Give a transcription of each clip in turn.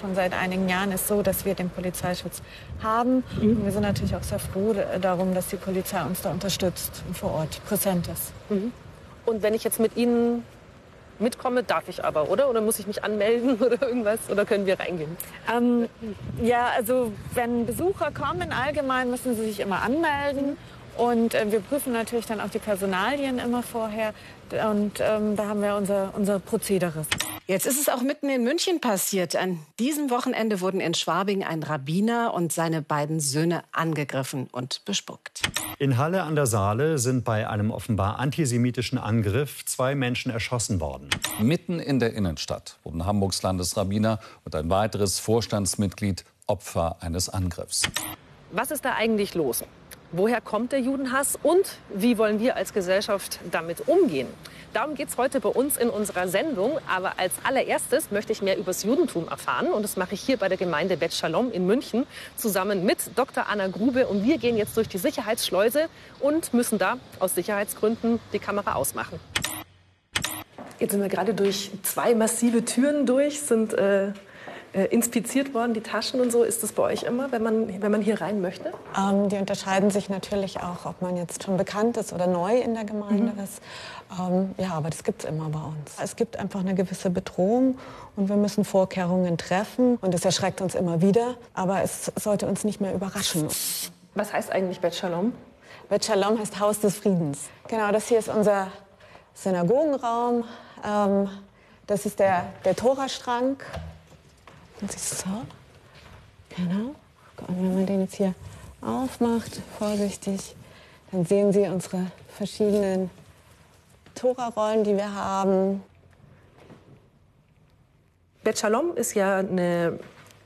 schon seit einigen Jahren ist so, dass wir den Polizeischutz haben. Mhm. Und wir sind natürlich auch sehr froh darum, dass die Polizei uns da unterstützt und vor Ort präsent ist. Mhm. Und wenn ich jetzt mit Ihnen mitkomme, darf ich aber, oder? Oder muss ich mich anmelden oder irgendwas? Oder können wir reingehen? Ähm, ja, also wenn Besucher kommen, allgemein müssen sie sich immer anmelden. Und äh, wir prüfen natürlich dann auch die Personalien immer vorher. Und ähm, da haben wir unser, unser Prozedere. Jetzt ist es auch mitten in München passiert. An diesem Wochenende wurden in Schwabing ein Rabbiner und seine beiden Söhne angegriffen und bespuckt. In Halle an der Saale sind bei einem offenbar antisemitischen Angriff zwei Menschen erschossen worden. Mitten in der Innenstadt wurden Hamburgs Landesrabbiner und ein weiteres Vorstandsmitglied Opfer eines Angriffs. Was ist da eigentlich los? Woher kommt der Judenhass und wie wollen wir als Gesellschaft damit umgehen? Darum geht es heute bei uns in unserer Sendung. Aber als allererstes möchte ich mehr über das Judentum erfahren. Und das mache ich hier bei der Gemeinde Bet Shalom in München zusammen mit Dr. Anna Grube. Und wir gehen jetzt durch die Sicherheitsschleuse und müssen da aus Sicherheitsgründen die Kamera ausmachen. Jetzt sind wir gerade durch zwei massive Türen durch, sind äh, äh, inspiziert worden, die Taschen und so? Ist das bei euch immer, wenn man, wenn man hier rein möchte? Ähm, die unterscheiden sich natürlich auch, ob man jetzt schon bekannt ist oder neu in der Gemeinde mhm. ist. Ähm, ja, aber das gibt es immer bei uns. Es gibt einfach eine gewisse Bedrohung und wir müssen Vorkehrungen treffen. Und das erschreckt uns immer wieder, aber es sollte uns nicht mehr überraschen. Was heißt eigentlich Bet Shalom? Bet Shalom heißt Haus des Friedens. Genau, das hier ist unser Synagogenraum. Ähm, das ist der, der Torastrang. Und so. Genau. Und wenn man den jetzt hier aufmacht, vorsichtig, dann sehen Sie unsere verschiedenen Tora-Rollen, die wir haben. Bet Shalom ist ja eine,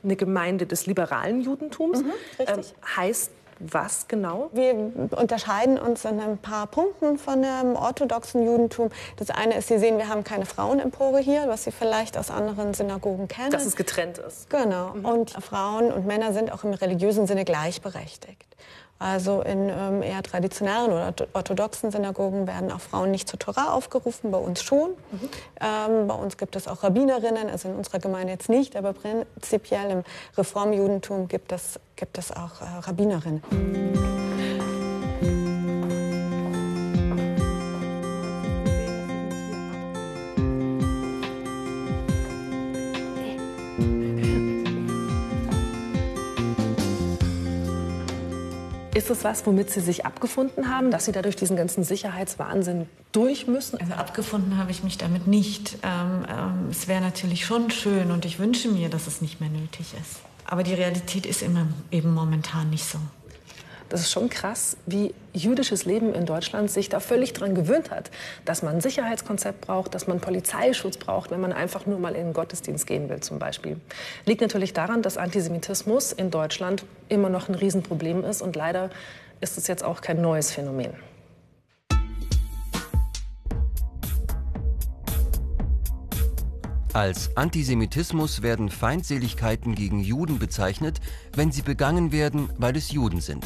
eine Gemeinde des liberalen Judentums. Mhm, richtig. Ähm, heißt was genau? Wir unterscheiden uns in ein paar Punkten von dem orthodoxen Judentum. Das eine ist, Sie sehen, wir haben keine Frauenempore hier, was Sie vielleicht aus anderen Synagogen kennen. Dass es getrennt ist. Genau. Mhm. Und Frauen und Männer sind auch im religiösen Sinne gleichberechtigt. Also in ähm, eher traditionellen oder orthodoxen Synagogen werden auch Frauen nicht zur Torah aufgerufen, bei uns schon. Mhm. Ähm, bei uns gibt es auch Rabbinerinnen, also in unserer Gemeinde jetzt nicht, aber prinzipiell im Reformjudentum gibt es, gibt es auch äh, Rabbinerinnen. Ist es was, womit Sie sich abgefunden haben, dass Sie da durch diesen ganzen Sicherheitswahnsinn durch müssen? Also abgefunden habe ich mich damit nicht. Ähm, ähm, es wäre natürlich schon schön und ich wünsche mir, dass es nicht mehr nötig ist. Aber die Realität ist immer eben momentan nicht so. Das ist schon krass, wie jüdisches Leben in Deutschland sich da völlig dran gewöhnt hat, dass man ein Sicherheitskonzept braucht, dass man Polizeischutz braucht, wenn man einfach nur mal in den Gottesdienst gehen will zum Beispiel. Liegt natürlich daran, dass Antisemitismus in Deutschland immer noch ein Riesenproblem ist und leider ist es jetzt auch kein neues Phänomen. Als Antisemitismus werden Feindseligkeiten gegen Juden bezeichnet, wenn sie begangen werden, weil es Juden sind.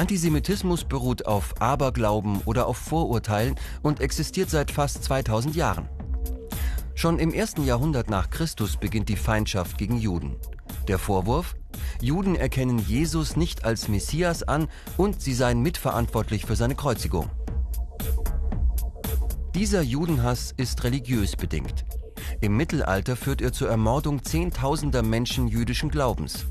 Antisemitismus beruht auf Aberglauben oder auf Vorurteilen und existiert seit fast 2000 Jahren. Schon im ersten Jahrhundert nach Christus beginnt die Feindschaft gegen Juden. Der Vorwurf? Juden erkennen Jesus nicht als Messias an und sie seien mitverantwortlich für seine Kreuzigung. Dieser Judenhass ist religiös bedingt. Im Mittelalter führt er zur Ermordung Zehntausender Menschen jüdischen Glaubens.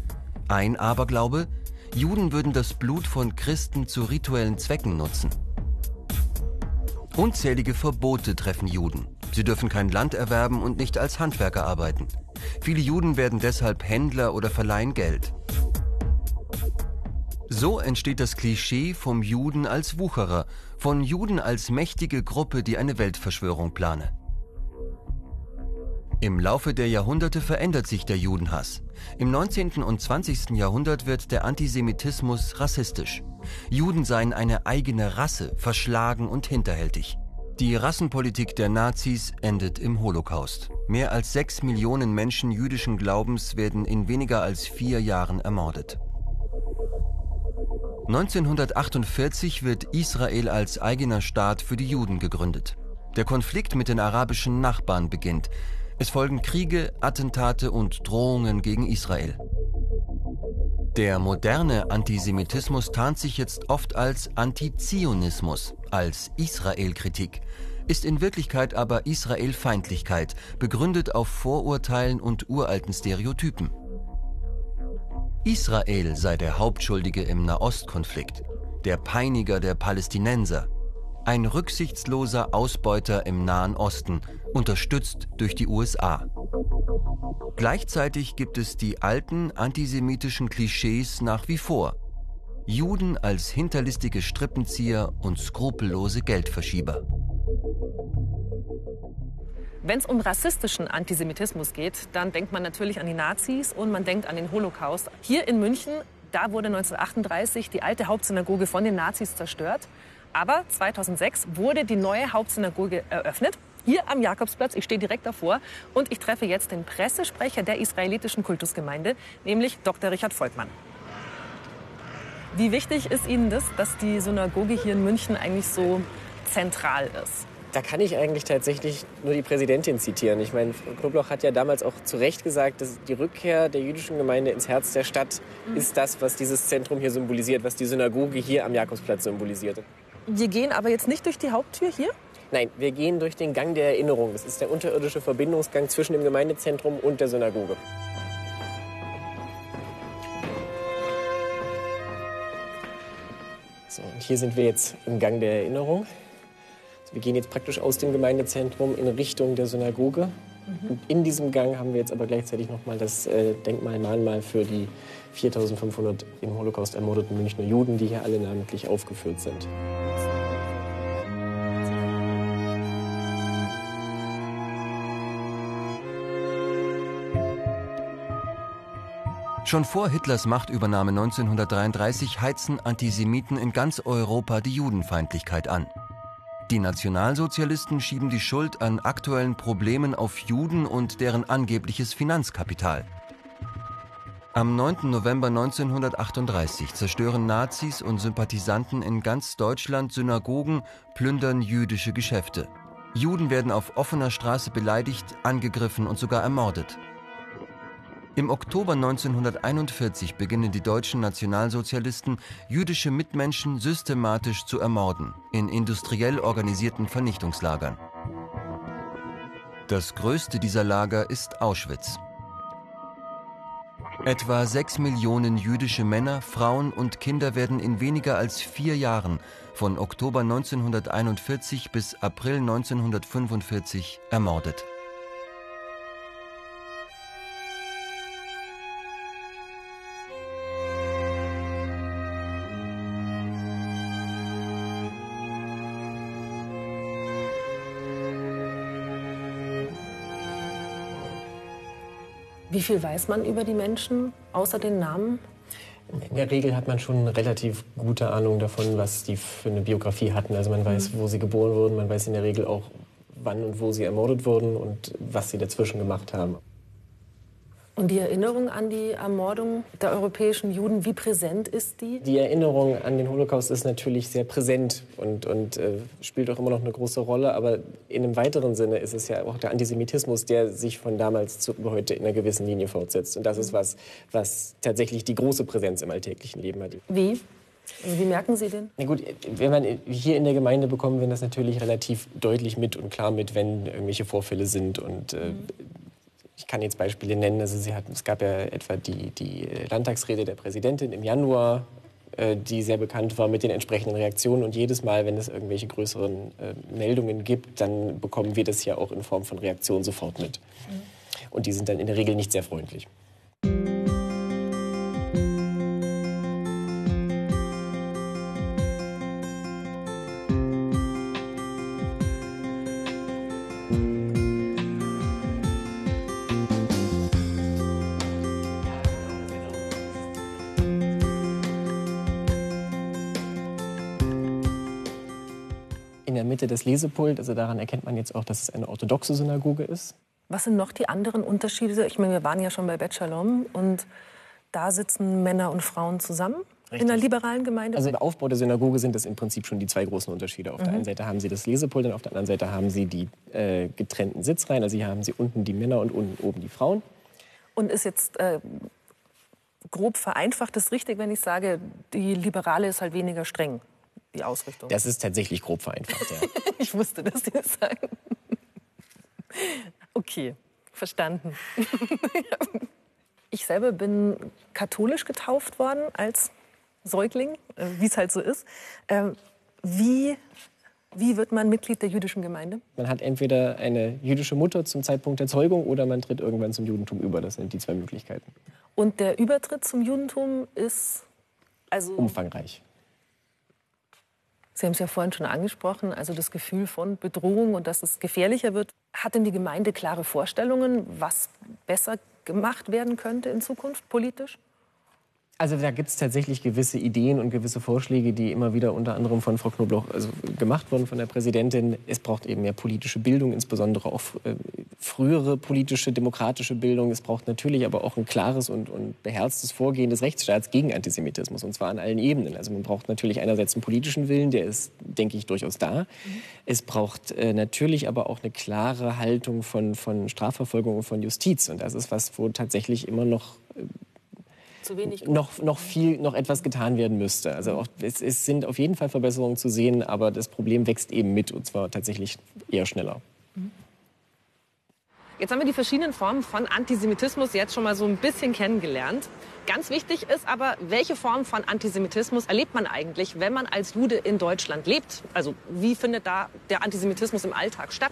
Ein Aberglaube, Juden würden das Blut von Christen zu rituellen Zwecken nutzen. Unzählige Verbote treffen Juden. Sie dürfen kein Land erwerben und nicht als Handwerker arbeiten. Viele Juden werden deshalb Händler oder verleihen Geld. So entsteht das Klischee vom Juden als Wucherer, von Juden als mächtige Gruppe, die eine Weltverschwörung plane. Im Laufe der Jahrhunderte verändert sich der Judenhass. Im 19. und 20. Jahrhundert wird der Antisemitismus rassistisch. Juden seien eine eigene Rasse, verschlagen und hinterhältig. Die Rassenpolitik der Nazis endet im Holocaust. Mehr als sechs Millionen Menschen jüdischen Glaubens werden in weniger als vier Jahren ermordet. 1948 wird Israel als eigener Staat für die Juden gegründet. Der Konflikt mit den arabischen Nachbarn beginnt. Es folgen Kriege, Attentate und Drohungen gegen Israel. Der moderne Antisemitismus tarnt sich jetzt oft als Antizionismus, als Israelkritik, ist in Wirklichkeit aber Israelfeindlichkeit, begründet auf Vorurteilen und uralten Stereotypen. Israel sei der Hauptschuldige im Nahostkonflikt, der Peiniger der Palästinenser, ein rücksichtsloser Ausbeuter im Nahen Osten, unterstützt durch die USA. Gleichzeitig gibt es die alten antisemitischen Klischees nach wie vor. Juden als hinterlistige Strippenzieher und skrupellose Geldverschieber. Wenn es um rassistischen Antisemitismus geht, dann denkt man natürlich an die Nazis und man denkt an den Holocaust. Hier in München, da wurde 1938 die alte Hauptsynagoge von den Nazis zerstört. Aber 2006 wurde die neue Hauptsynagoge eröffnet. Hier am Jakobsplatz, ich stehe direkt davor und ich treffe jetzt den Pressesprecher der israelitischen Kultusgemeinde, nämlich Dr. Richard Volkmann. Wie wichtig ist Ihnen das, dass die Synagoge hier in München eigentlich so zentral ist? Da kann ich eigentlich tatsächlich nur die Präsidentin zitieren. Ich meine, Knobloch hat ja damals auch zu Recht gesagt, dass die Rückkehr der jüdischen Gemeinde ins Herz der Stadt mhm. ist das, was dieses Zentrum hier symbolisiert, was die Synagoge hier am Jakobsplatz symbolisiert. Wir gehen aber jetzt nicht durch die Haupttür hier? Nein, wir gehen durch den Gang der Erinnerung. Das ist der unterirdische Verbindungsgang zwischen dem Gemeindezentrum und der Synagoge. So, und hier sind wir jetzt im Gang der Erinnerung. Wir gehen jetzt praktisch aus dem Gemeindezentrum in Richtung der Synagoge. Mhm. in diesem Gang haben wir jetzt aber gleichzeitig noch mal das äh, Denkmalmahnmal für die 4500 im Holocaust ermordeten Münchner Juden, die hier alle namentlich aufgeführt sind. Schon vor Hitlers Machtübernahme 1933 heizen Antisemiten in ganz Europa die Judenfeindlichkeit an. Die Nationalsozialisten schieben die Schuld an aktuellen Problemen auf Juden und deren angebliches Finanzkapital. Am 9. November 1938 zerstören Nazis und Sympathisanten in ganz Deutschland Synagogen, plündern jüdische Geschäfte. Juden werden auf offener Straße beleidigt, angegriffen und sogar ermordet. Im Oktober 1941 beginnen die deutschen Nationalsozialisten, jüdische Mitmenschen systematisch zu ermorden, in industriell organisierten Vernichtungslagern. Das größte dieser Lager ist Auschwitz. Etwa sechs Millionen jüdische Männer, Frauen und Kinder werden in weniger als vier Jahren von Oktober 1941 bis April 1945 ermordet. Wie viel weiß man über die Menschen, außer den Namen? In der Regel hat man schon eine relativ gute Ahnung davon, was die für eine Biografie hatten. Also man weiß, wo sie geboren wurden, man weiß in der Regel auch, wann und wo sie ermordet wurden und was sie dazwischen gemacht haben. Und die Erinnerung an die Ermordung der europäischen Juden, wie präsent ist die? Die Erinnerung an den Holocaust ist natürlich sehr präsent und, und äh, spielt auch immer noch eine große Rolle. Aber in einem weiteren Sinne ist es ja auch der Antisemitismus, der sich von damals zu heute in einer gewissen Linie fortsetzt. Und das ist was, was tatsächlich die große Präsenz im alltäglichen Leben hat. Wie? Wie merken Sie den? Na gut, wenn man hier in der Gemeinde bekommen wir das natürlich relativ deutlich mit und klar mit, wenn irgendwelche Vorfälle sind und äh, mhm ich kann jetzt Beispiele nennen. Also sie hat, es gab ja etwa die, die Landtagsrede der Präsidentin im Januar, äh, die sehr bekannt war mit den entsprechenden Reaktionen. Und jedes Mal, wenn es irgendwelche größeren äh, Meldungen gibt, dann bekommen wir das ja auch in Form von Reaktionen sofort mit. Mhm. Und die sind dann in der Regel nicht sehr freundlich. Mitte das Lesepult. Also daran erkennt man jetzt auch, dass es eine orthodoxe Synagoge ist. Was sind noch die anderen Unterschiede? Ich meine, wir waren ja schon bei Bet Shalom und da sitzen Männer und Frauen zusammen. Richtig. In einer liberalen Gemeinde? Also im Aufbau der Synagoge sind das im Prinzip schon die zwei großen Unterschiede. Auf mhm. der einen Seite haben sie das Lesepult und auf der anderen Seite haben sie die äh, getrennten Sitzreihen. Also hier haben sie unten die Männer und unten oben die Frauen. Und ist jetzt äh, grob vereinfacht das richtig, wenn ich sage, die Liberale ist halt weniger streng, die Ausrichtung? Das ist tatsächlich grob vereinfacht, ja. ich wusste, dass Sie das sagen. okay, verstanden. ich selber bin katholisch getauft worden als Säugling, äh, wie es halt so ist. Ähm, wie, wie wird man Mitglied der jüdischen Gemeinde? Man hat entweder eine jüdische Mutter zum Zeitpunkt der Zeugung oder man tritt irgendwann zum Judentum über. Das sind die zwei Möglichkeiten. Und der Übertritt zum Judentum ist also umfangreich. Sie haben es ja vorhin schon angesprochen, also das Gefühl von Bedrohung und dass es gefährlicher wird. Hat denn die Gemeinde klare Vorstellungen, was besser gemacht werden könnte in Zukunft politisch? Also da gibt es tatsächlich gewisse Ideen und gewisse Vorschläge, die immer wieder unter anderem von Frau Knobloch also gemacht wurden von der Präsidentin. Es braucht eben mehr politische Bildung, insbesondere auch äh, frühere politische, demokratische Bildung. Es braucht natürlich aber auch ein klares und, und beherztes Vorgehen des Rechtsstaats gegen Antisemitismus, und zwar an allen Ebenen. Also man braucht natürlich einerseits einen politischen Willen, der ist, denke ich, durchaus da. Mhm. Es braucht äh, natürlich aber auch eine klare Haltung von, von Strafverfolgung und von Justiz. Und das ist was, wo tatsächlich immer noch äh, noch, noch viel, noch etwas getan werden müsste. Also auch, es, es sind auf jeden Fall Verbesserungen zu sehen, aber das Problem wächst eben mit und zwar tatsächlich eher schneller. Jetzt haben wir die verschiedenen Formen von Antisemitismus jetzt schon mal so ein bisschen kennengelernt. Ganz wichtig ist aber, welche Form von Antisemitismus erlebt man eigentlich, wenn man als Jude in Deutschland lebt? Also wie findet da der Antisemitismus im Alltag statt?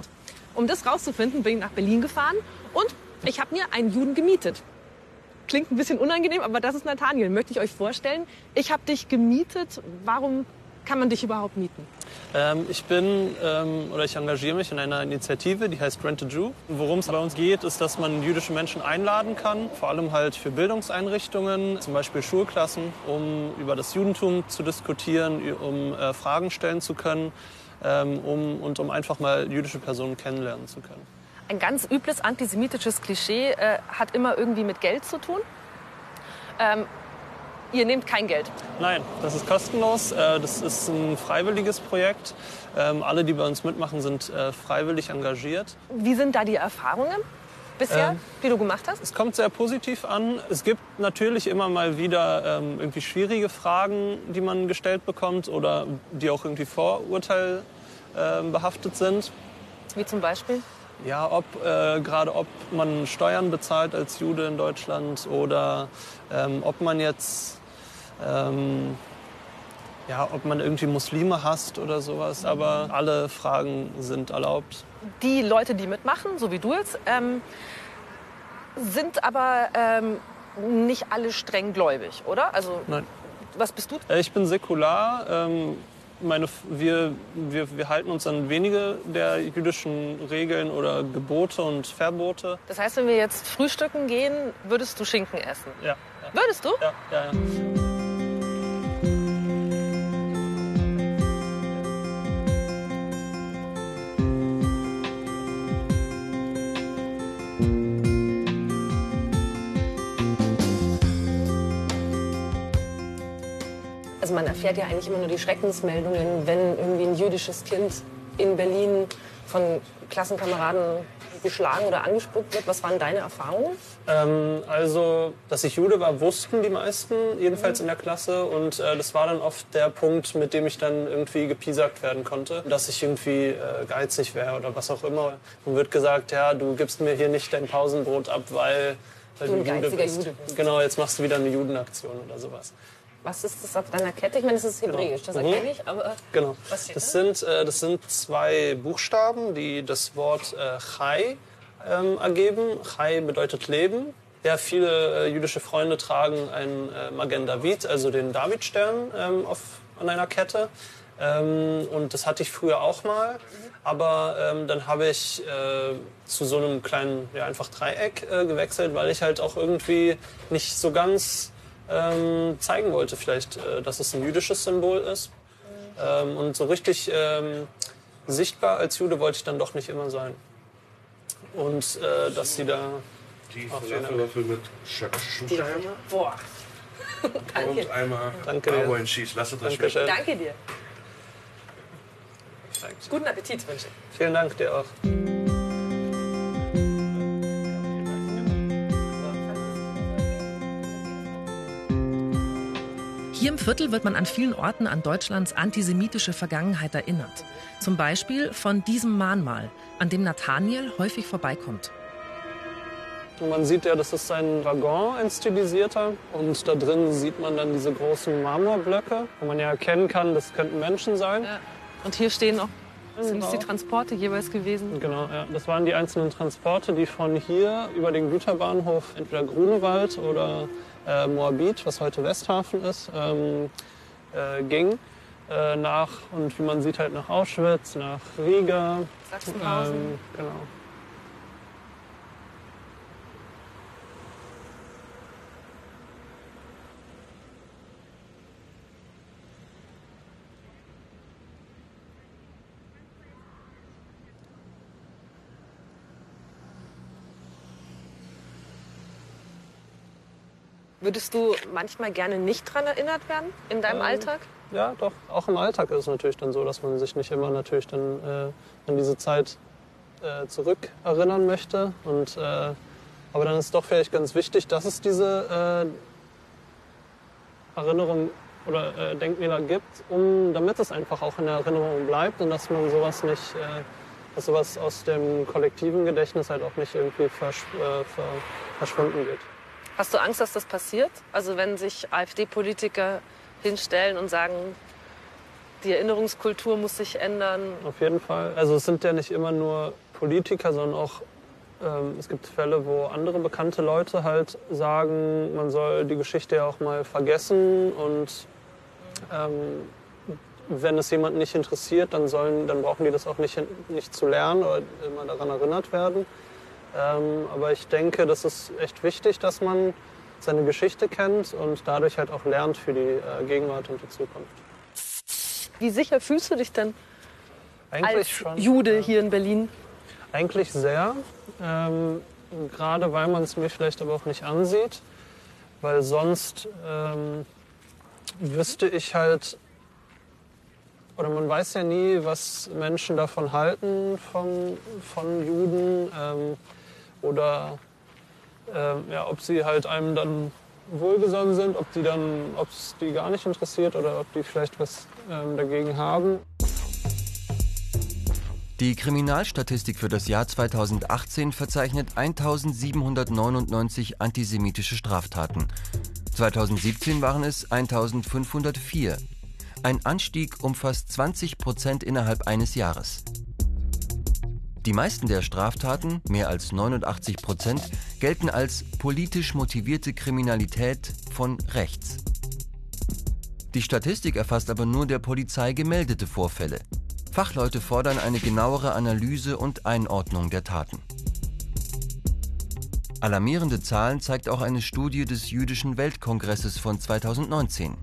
Um das rauszufinden, bin ich nach Berlin gefahren und ich habe mir einen Juden gemietet klingt ein bisschen unangenehm, aber das ist Nathaniel. Möchte ich euch vorstellen. Ich habe dich gemietet. Warum kann man dich überhaupt mieten? Ähm, ich bin ähm, oder ich engagiere mich in einer Initiative, die heißt Rent a Jew. Worum es bei uns geht, ist, dass man jüdische Menschen einladen kann, vor allem halt für Bildungseinrichtungen, zum Beispiel Schulklassen, um über das Judentum zu diskutieren, um äh, Fragen stellen zu können ähm, um, und um einfach mal jüdische Personen kennenlernen zu können. Ein ganz übles antisemitisches Klischee äh, hat immer irgendwie mit Geld zu tun. Ähm, ihr nehmt kein Geld. Nein, das ist kostenlos. Äh, das ist ein freiwilliges Projekt. Ähm, alle, die bei uns mitmachen, sind äh, freiwillig engagiert. Wie sind da die Erfahrungen? bisher, ähm, die du gemacht hast? Es kommt sehr positiv an. Es gibt natürlich immer mal wieder ähm, irgendwie schwierige Fragen, die man gestellt bekommt oder die auch irgendwie vorurteilbehaftet ähm, sind. Wie zum Beispiel? Ja, ob äh, gerade ob man Steuern bezahlt als Jude in Deutschland oder ähm, ob man jetzt ähm, ja, ob man irgendwie Muslime hasst oder sowas. Aber alle Fragen sind erlaubt. Die Leute, die mitmachen, so wie du jetzt, ähm, sind aber ähm, nicht alle streng gläubig, oder? Also, Nein. Was bist du? Äh, ich bin säkular. Meine, wir, wir, wir halten uns an wenige der jüdischen Regeln oder Gebote und Verbote. Das heißt, wenn wir jetzt frühstücken gehen, würdest du Schinken essen? Ja. ja. Würdest du? Ja, ja, ja. Erfährt ja eigentlich immer nur die Schreckensmeldungen, wenn irgendwie ein jüdisches Kind in Berlin von Klassenkameraden geschlagen oder angespuckt wird. Was waren deine Erfahrungen? Ähm, also, dass ich Jude war, wussten die meisten, jedenfalls mhm. in der Klasse. Und äh, das war dann oft der Punkt, mit dem ich dann irgendwie gepiesackt werden konnte. Dass ich irgendwie äh, geizig wäre oder was auch immer. Und wird gesagt, ja, du gibst mir hier nicht dein Pausenbrot ab, weil, weil du, du Jude bist. Jude bist. Genau, jetzt machst du wieder eine Judenaktion oder sowas. Was ist das auf deiner Kette? Ich meine, das ist Hebräisch, das genau. erkenne ich, aber. Genau. das, sind, äh, das sind zwei Buchstaben, die das Wort äh, Chai ähm, ergeben. Chai bedeutet Leben. Ja, viele äh, jüdische Freunde tragen einen äh, Magen David, also den Davidstern ähm, auf, an einer Kette. Ähm, und das hatte ich früher auch mal. Aber ähm, dann habe ich äh, zu so einem kleinen, ja, einfach Dreieck äh, gewechselt, weil ich halt auch irgendwie nicht so ganz ähm, zeigen wollte, vielleicht, äh, dass es ein jüdisches Symbol ist. Ähm, und so richtig ähm, sichtbar als Jude wollte ich dann doch nicht immer sein. Und äh, dass sie da. Die Falafelwaffe mit Shakshuka. Boah. Danke. Und einmal Danke dir. Cheese. Lasst es euch schmecken. Danke dir. Guten Appetit wünsche ich. Vielen Dank dir auch. Hier im Viertel wird man an vielen Orten an Deutschlands antisemitische Vergangenheit erinnert. Zum Beispiel von diesem Mahnmal, an dem Nathaniel häufig vorbeikommt. Man sieht ja, das ist ein Waggon, ein stilisierter. Und da drin sieht man dann diese großen Marmorblöcke, wo man ja erkennen kann, das könnten Menschen sein. Ja. Und hier stehen auch sind das die Genau. Transporte jeweils gewesen. Genau, ja. Das waren die einzelnen Transporte, die von hier über den Güterbahnhof, entweder Grunewald oder äh, Moabit, was heute Westhafen ist, ähm, äh, ging. Äh, nach, und wie man sieht, halt nach Auschwitz, nach Riga. Sachsenhausen. Ähm, genau. Würdest du manchmal gerne nicht dran erinnert werden in deinem Ähm, Alltag? Ja, doch. Auch im Alltag ist es natürlich dann so, dass man sich nicht immer natürlich dann äh, an diese Zeit äh, zurückerinnern möchte. Und, äh, aber dann ist es doch vielleicht ganz wichtig, dass es diese äh, Erinnerung oder äh, Denkmäler gibt, um, damit es einfach auch in der Erinnerung bleibt und dass man sowas nicht, äh, dass sowas aus dem kollektiven Gedächtnis halt auch nicht irgendwie versch äh, ver verschwunden geht. Hast du Angst, dass das passiert? Also wenn sich AfD-Politiker hinstellen und sagen, die Erinnerungskultur muss sich ändern. Auf jeden Fall. Also es sind ja nicht immer nur Politiker, sondern auch ähm, es gibt Fälle, wo andere bekannte Leute halt sagen, man soll die Geschichte ja auch mal vergessen und ähm, wenn es jemanden nicht interessiert, dann sollen, dann brauchen die das auch nicht, nicht zu lernen oder immer daran erinnert werden. Ähm, aber ich denke, das ist echt wichtig, dass man seine Geschichte kennt und dadurch halt auch lernt für die äh, Gegenwart und die Zukunft. Wie sicher fühlst du dich denn Eigentlich als schon. Jude hier in Berlin? Eigentlich sehr. Ähm, gerade weil man es mir vielleicht aber auch nicht ansieht. Weil sonst ähm, wüsste ich halt, oder man weiß ja nie, was Menschen davon halten von, von Juden. Ähm, oder ähm, ja, ob sie halt einem dann wohlgesonnen sind, ob die dann, ob es die gar nicht interessiert oder ob die vielleicht was ähm, dagegen haben. Die Kriminalstatistik für das Jahr 2018 verzeichnet 1799 antisemitische Straftaten. 2017 waren es 1504. Ein Anstieg um fast 20 Prozent innerhalb eines Jahres. Die meisten der Straftaten, mehr als 89 Prozent, gelten als politisch motivierte Kriminalität von rechts. Die Statistik erfasst aber nur der Polizei gemeldete Vorfälle. Fachleute fordern eine genauere Analyse und Einordnung der Taten. Alarmierende Zahlen zeigt auch eine Studie des Jüdischen Weltkongresses von 2019.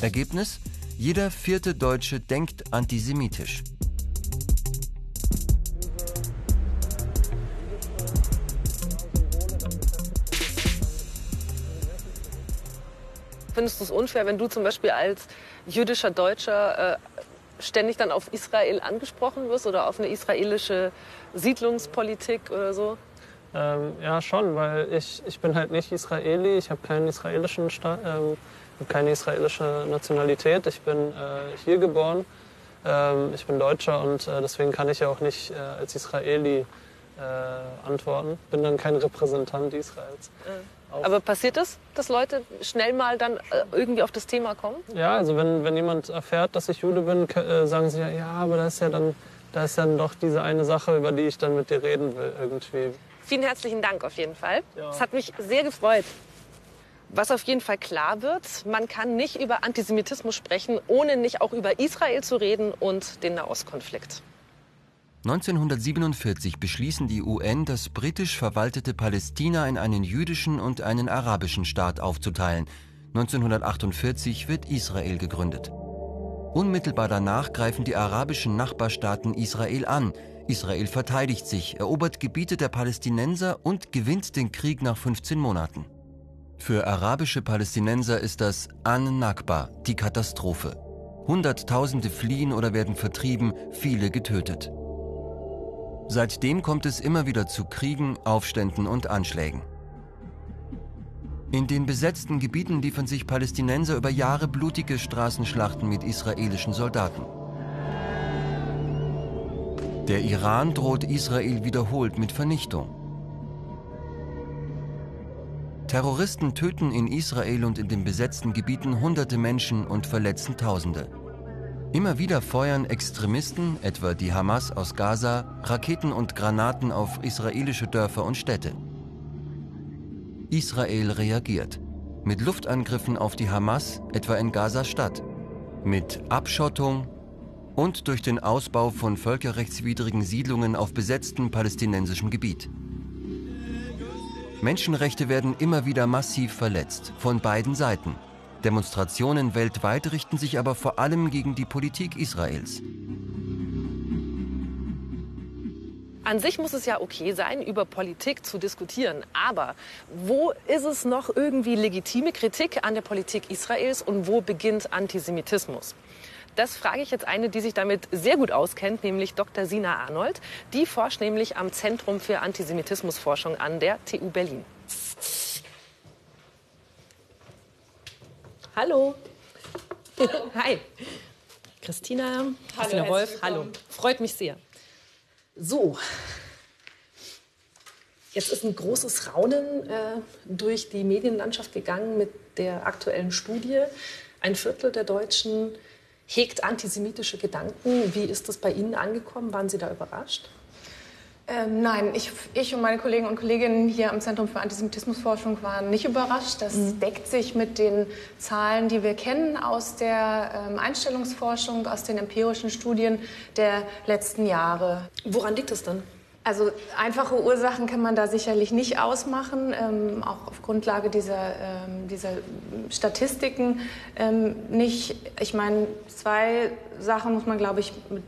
Ergebnis? Jeder vierte Deutsche denkt antisemitisch. Findest du es unfair, wenn du zum Beispiel als jüdischer Deutscher äh, ständig dann auf Israel angesprochen wirst oder auf eine israelische Siedlungspolitik oder so? Ähm, ja, schon, weil ich, ich bin halt nicht Israeli, ich habe keinen israelischen Sta ähm, keine israelische Nationalität, ich bin äh, hier geboren, ähm, ich bin Deutscher und äh, deswegen kann ich ja auch nicht äh, als Israeli äh, antworten. Bin dann kein Repräsentant Israels. Auch- Aber passiert es, dass Leute schnell mal dann äh, irgendwie auf das Thema kommen? Ja, also wenn, wenn jemand erfährt, dass ich Jude bin, äh, sagen sie ja, ja, aber da ist ja dann, da ist dann doch diese eine Sache, über die ich dann mit dir reden will irgendwie. Vielen herzlichen Dank auf jeden Fall. Es hat mich sehr gefreut. Was auf jeden Fall klar wird, man kann nicht über Antisemitismus sprechen, ohne nicht auch über Israel zu reden und den Nahostkonflikt. 1947 beschließen die UN, das britisch verwaltete Palästina in einen jüdischen und einen arabischen Staat aufzuteilen. 1948 wird Israel gegründet. Unmittelbar danach greifen die arabischen Nachbarstaaten Israel an. Israel verteidigt sich, erobert Gebiete der Palästinenser und gewinnt den Krieg nach 15 Monaten. Für arabische Palästinenser ist das An-Nakba, die Katastrophe. Hunderttausende fliehen oder werden vertrieben, viele getötet. Seitdem kommt es immer wieder zu Kriegen, Aufständen und Anschlägen. In den besetzten Gebieten liefern sich Palästinenser über Jahre blutige Straßenschlachten mit israelischen Soldaten. Der Iran droht Israel wiederholt mit Vernichtung. Terroristen töten in Israel und in den besetzten Gebieten hunderte Menschen und verletzen Tausende. Immer wieder feuern Extremisten, etwa die Hamas aus Gaza, Raketen und Granaten auf israelische Dörfer und Städte. Israel reagiert mit Luftangriffen auf die Hamas, etwa in Gaza-Stadt, mit Abschottung und durch den Ausbau von völkerrechtswidrigen Siedlungen auf besetztem palästinensischem Gebiet. Menschenrechte werden immer wieder massiv verletzt, von beiden Seiten. Demonstrationen weltweit richten sich aber vor allem gegen die Politik Israels. An sich muss es ja okay sein, über Politik zu diskutieren. Aber wo ist es noch irgendwie legitime Kritik an der Politik Israels und wo beginnt Antisemitismus? Das frage ich jetzt eine, die sich damit sehr gut auskennt, nämlich Dr. Sina Arnold. Die forscht nämlich am Zentrum für Antisemitismusforschung an der TU Berlin. Hallo. Hi. Christina, hallo, Christina Wolf, hallo. Freut mich sehr. So. Jetzt ist ein großes Raunen äh, durch die Medienlandschaft gegangen mit der aktuellen Studie. Ein Viertel der Deutschen hegt antisemitische Gedanken. Wie ist das bei Ihnen angekommen? Waren Sie da überrascht? Ähm, nein, ich, ich, und meine Kollegen und Kolleginnen hier am Zentrum für Antisemitismusforschung waren nicht überrascht. Das mhm. deckt sich mit den Zahlen, die wir kennen aus der ähm, Einstellungsforschung, aus den empirischen Studien der letzten Jahre. Woran liegt das dann? Also einfache Ursachen kann man da sicherlich nicht ausmachen, ähm, auch auf Grundlage dieser, ähm, dieser Statistiken ähm, nicht. Ich meine, zwei Sachen muss man, glaube ich, mit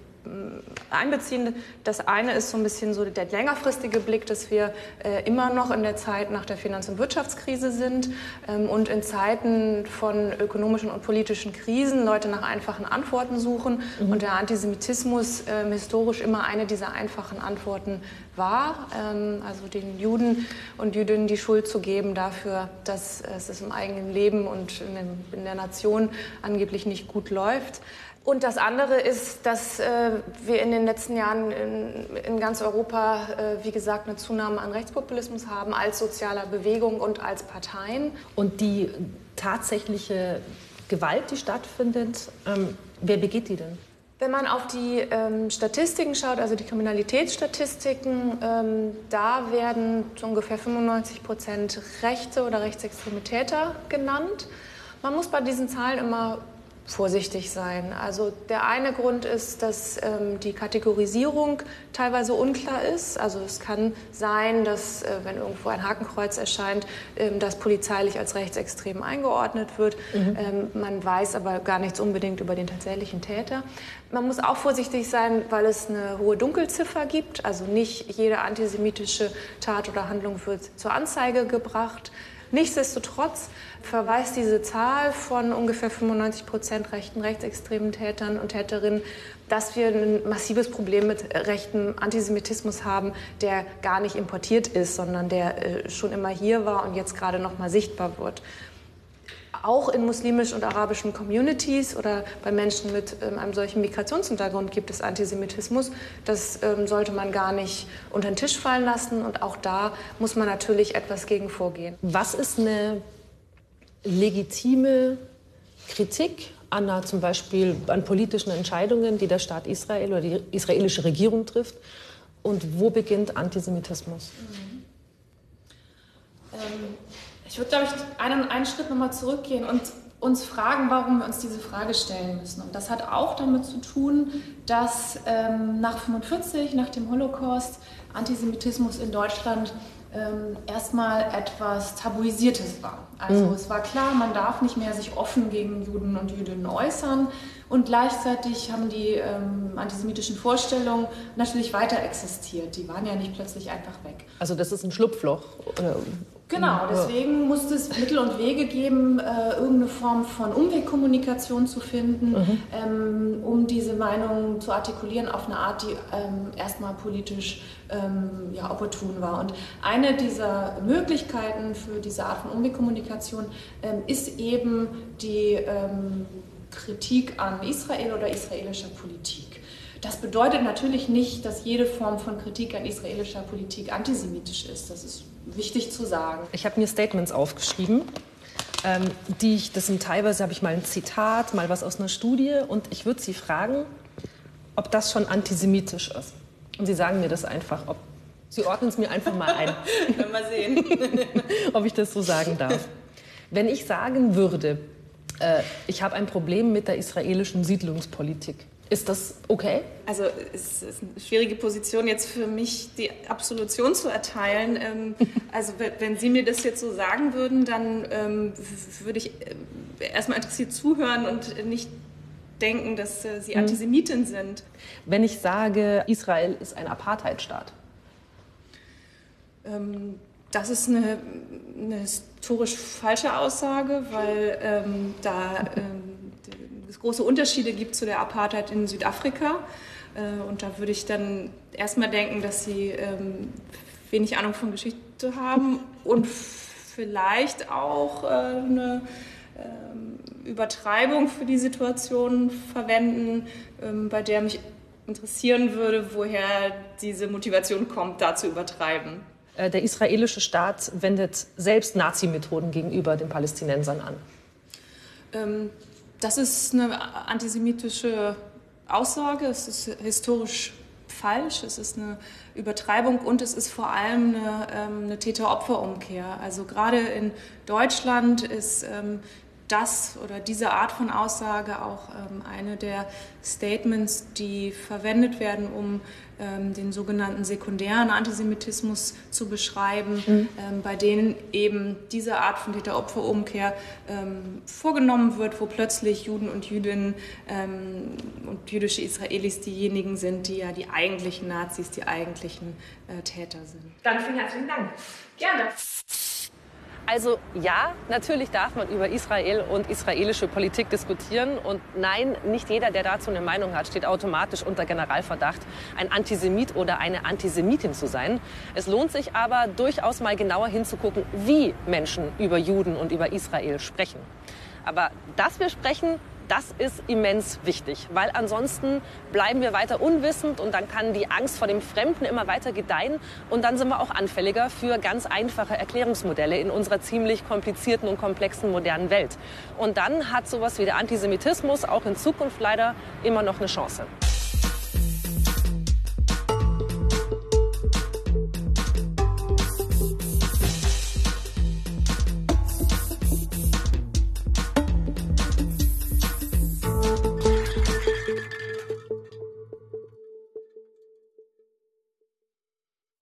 einbeziehen. Das eine ist so ein bisschen so der längerfristige Blick, dass wir äh, immer noch in der Zeit nach der Finanz- und Wirtschaftskrise sind ähm, und in Zeiten von ökonomischen und politischen Krisen Leute nach einfachen Antworten suchen mhm. und der Antisemitismus äh, historisch immer eine dieser einfachen Antworten war, ähm, also den Juden und Jüdinnen die Schuld zu geben dafür, dass es im eigenen Leben und in der Nation angeblich nicht gut läuft. Und das andere ist, dass äh, wir in den letzten Jahren in, in ganz Europa, äh, wie gesagt, eine Zunahme an Rechtspopulismus haben als sozialer Bewegung und als Parteien. Und die tatsächliche Gewalt, die stattfindet, ähm, wer begeht die denn? Wenn man auf die ähm, Statistiken schaut, also die Kriminalitätsstatistiken, ähm, da werden ungefähr 95 Prozent rechte oder rechtsextreme Täter genannt. Man muss bei diesen Zahlen immer vorsichtig sein. Also der eine Grund ist, dass ähm, die Kategorisierung teilweise unklar ist. Also es kann sein, dass äh, wenn irgendwo ein Hakenkreuz erscheint, ähm, das polizeilich als rechtsextrem eingeordnet wird. Mhm. Ähm, man weiß aber gar nichts unbedingt über den tatsächlichen Täter. Man muss auch vorsichtig sein, weil es eine hohe Dunkelziffer gibt. Also nicht jede antisemitische Tat oder Handlung wird zur Anzeige gebracht. Nichtsdestotrotz verweist diese Zahl von ungefähr 95 Prozent rechten, rechtsextremen Tätern und Täterinnen, dass wir ein massives Problem mit rechtem Antisemitismus haben, der gar nicht importiert ist, sondern der äh, schon immer hier war und jetzt gerade noch mal sichtbar wird. Auch in muslimischen und arabischen Communities oder bei Menschen mit ähm, einem solchen Migrationshintergrund gibt es Antisemitismus. Das ähm, sollte man gar nicht unter den Tisch fallen lassen. Und auch da muss man natürlich etwas gegen vorgehen. Was ist eine legitime Kritik an zum Beispiel an politischen Entscheidungen, die der Staat Israel oder die israelische Regierung trifft? Und wo beginnt Antisemitismus? Mhm. Ähm, ich würde, glaube ich, einen, einen Schritt nochmal zurückgehen und uns fragen, warum wir uns diese Frage stellen müssen. Und das hat auch damit zu tun, dass ähm, nach 45, nach dem Holocaust, Antisemitismus in Deutschland ähm, erstmal etwas Tabuisiertes war. Also mhm. es war klar, man darf nicht mehr sich offen gegen Juden und Jüdinnen äußern. Und gleichzeitig haben die ähm, antisemitischen Vorstellungen natürlich weiter existiert. Die waren ja nicht plötzlich einfach weg. Also das ist ein Schlupfloch. Oder? Genau, deswegen musste es Mittel und Wege geben, äh, irgendeine Form von Umwegkommunikation zu finden, mhm. ähm, um diese Meinung zu artikulieren auf eine Art, die ähm, erstmal politisch ähm, ja, opportun war. Und eine dieser Möglichkeiten für diese Art von Umwegkommunikation ähm, ist eben die ähm, Kritik an Israel oder israelischer Politik. Das bedeutet natürlich nicht, dass jede Form von Kritik an israelischer Politik antisemitisch ist. Das ist wichtig zu sagen. Ich habe mir Statements aufgeschrieben, ähm, die ich, das sind teilweise habe ich mal ein Zitat, mal was aus einer Studie und ich würde Sie fragen, ob das schon antisemitisch ist. Und Sie sagen mir das einfach, ob Sie ordnen es mir einfach mal ein. mal sehen, ob ich das so sagen darf. Wenn ich sagen würde, äh, ich habe ein Problem mit der israelischen Siedlungspolitik. Ist das okay? Also es ist eine schwierige Position jetzt für mich, die Absolution zu erteilen. Ähm, also wenn Sie mir das jetzt so sagen würden, dann ähm, würde ich äh, erstmal interessiert zuhören und nicht denken, dass äh, Sie mhm. Antisemitin sind. Wenn ich sage, Israel ist ein Apartheidstaat. Ähm, das ist eine, eine, historisch falsche Aussage, weil ähm, da ähm, es große Unterschiede gibt zu der Apartheid in Südafrika. Äh, und da würde ich dann erstmal denken, dass sie ähm, wenig Ahnung von Geschichte haben und vielleicht auch äh, eine ähm, Übertreibung für die Situation verwenden, ähm, bei der mich interessieren würde, woher diese Motivation kommt, da zu übertreiben. Äh, der israelische Staat wendet selbst Nazi-Methoden gegenüber den Palästinensern an. Ähm, das ist eine antisemitische Aussage. Es ist historisch falsch. Es ist eine Übertreibung und es ist vor allem eine, ähm, eine Täter-Opfer-Umkehr. Also gerade in Deutschland ist ähm, das oder diese Art von Aussage auch ähm, eine der Statements, die verwendet werden, um ähm, den sogenannten sekundären Antisemitismus zu beschreiben, mhm. ähm, bei denen eben diese Art von Täter-Opfer-Umkehr ähm, vorgenommen wird, wo plötzlich Juden und Jüdinnen ähm, und jüdische Israelis diejenigen sind, die ja die eigentlichen Nazis, die eigentlichen äh, Täter sind. Dann vielen herzlichen Dank. Gerne. Also ja, natürlich darf man über Israel und israelische Politik diskutieren. Und nein, nicht jeder, der dazu eine Meinung hat, steht automatisch unter Generalverdacht, ein Antisemit oder eine Antisemitin zu sein. Es lohnt sich aber durchaus mal genauer hinzugucken, wie Menschen über Juden und über Israel sprechen. Aber dass wir sprechen, das ist immens wichtig, weil ansonsten bleiben wir weiter unwissend und dann kann die Angst vor dem Fremden immer weiter gedeihen und dann sind wir auch anfälliger für ganz einfache Erklärungsmodelle in unserer ziemlich komplizierten und komplexen modernen Welt. Und dann hat sowas wie der Antisemitismus auch in Zukunft leider immer noch eine Chance.